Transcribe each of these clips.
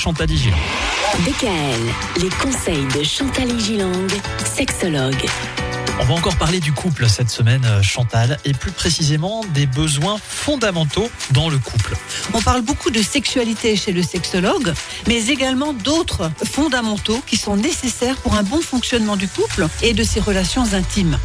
Chantal Gilang. DKL, les conseils de Chantal Gilang, sexologue. On va encore parler du couple cette semaine, euh, Chantal, et plus précisément des besoins fondamentaux dans le couple. On parle beaucoup de sexualité chez le sexologue, mais également d'autres fondamentaux qui sont nécessaires pour un bon fonctionnement du couple et de ses relations intimes.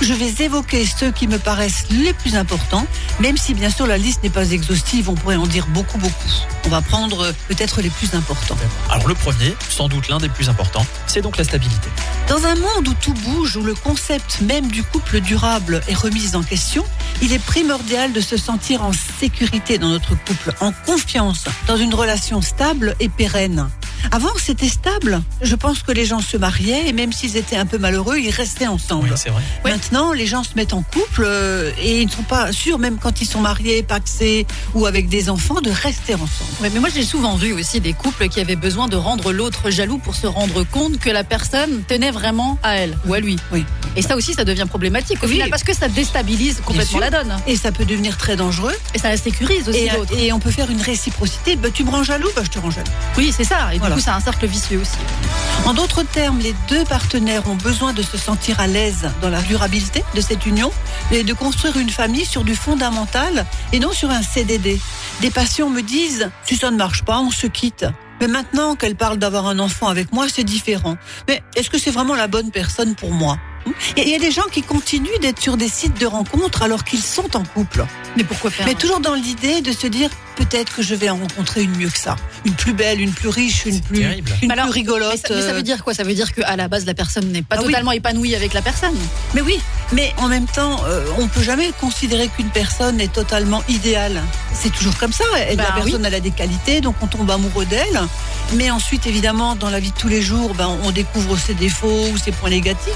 Je vais évoquer ceux qui me paraissent les plus importants, même si bien sûr la liste n'est pas exhaustive, on pourrait en dire beaucoup, beaucoup. On va prendre euh, peut-être les plus importants. Alors le premier, sans doute l'un des plus importants, c'est donc la stabilité. Dans un monde où tout bouge, où le concept même du couple durable est remis en question, il est primordial de se sentir en sécurité dans notre couple, en confiance, dans une relation stable et pérenne. Avant, c'était stable. Je pense que les gens se mariaient et même s'ils étaient un peu malheureux, ils restaient ensemble. Oui, c'est vrai. Maintenant, les gens se mettent en couple euh, et ils ne sont pas sûrs, même quand ils sont mariés, paxés ou avec des enfants, de rester ensemble. Mais moi j'ai souvent vu aussi des couples qui avaient besoin de rendre l'autre jaloux pour se rendre compte que la personne tenait vraiment à elle ou à lui. Oui. Et ça aussi, ça devient problématique au Oui. final parce que ça déstabilise complètement la donne. Et ça peut devenir très dangereux. Et ça la sécurise aussi Et, et on peut faire une réciprocité. Bah, tu me rends jaloux, bah, je te rends jaloux. Oui, c'est ça. Et Voilà. du coup, c'est un cercle vicieux aussi. En d'autres termes, les deux partenaires ont besoin de se sentir à l'aise dans la durabilité de cette union et de construire une famille sur du fondamental et non sur un CDD. Des patients me disent, si ça ne marche pas, on se quitte. Mais maintenant qu'elle parle d'avoir un enfant avec moi, c'est différent. Mais est-ce que c'est vraiment la bonne personne pour moi? Il y a des gens qui continuent d'être sur des sites de rencontres alors qu'ils sont en couple. Mais pourquoi faire Mais toujours dans l'idée de se dire peut-être que je vais en rencontrer une mieux que ça, une plus belle, une plus riche, une plus, terrible. une alors, plus rigolote. mais ça, mais ça veut dire quoi? Ça veut dire qu'à la base, la personne n'est pas Ah oui. totalement épanouie avec la personne. Mais oui, mais en même temps, euh, on peut jamais considérer qu'une personne est totalement idéale. C'est toujours comme ça. Et Bah la personne elle a des qualités, donc on tombe amoureux d'elle. Mais ensuite, évidemment, dans la vie de tous les jours, ben, on découvre ses défauts ou ses points négatifs.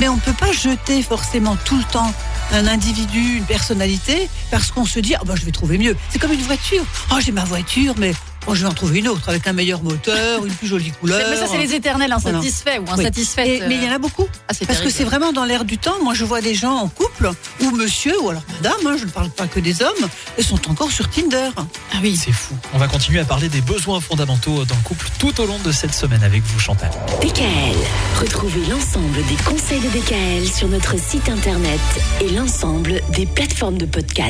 Mais on peut pas jeter forcément tout le temps un individu, une personnalité, parce qu'on se dit, ah ben, je vais trouver mieux. C'est comme une voiture. Oh, j'ai ma voiture, mais oh, je vais en trouver une autre avec un meilleur moteur, une plus jolie couleur. Mais ça, c'est les éternels insatisfaits ou Oui. insatisfaites. Et- mais il y en a beaucoup. Ah, Parce que c'est vraiment dans l'air du temps. Moi, je vois des gens en couple, ou monsieur, ou alors madame, hein, je ne parle pas que des hommes, et sont encore sur Tinder. Ah oui. C'est fou. On va continuer à parler des besoins fondamentaux dans le couple tout au long de cette semaine avec vous, Chantal. DKL, retrouvez l'ensemble des conseils de DKL sur notre site internet et l'ensemble des plateformes de podcast.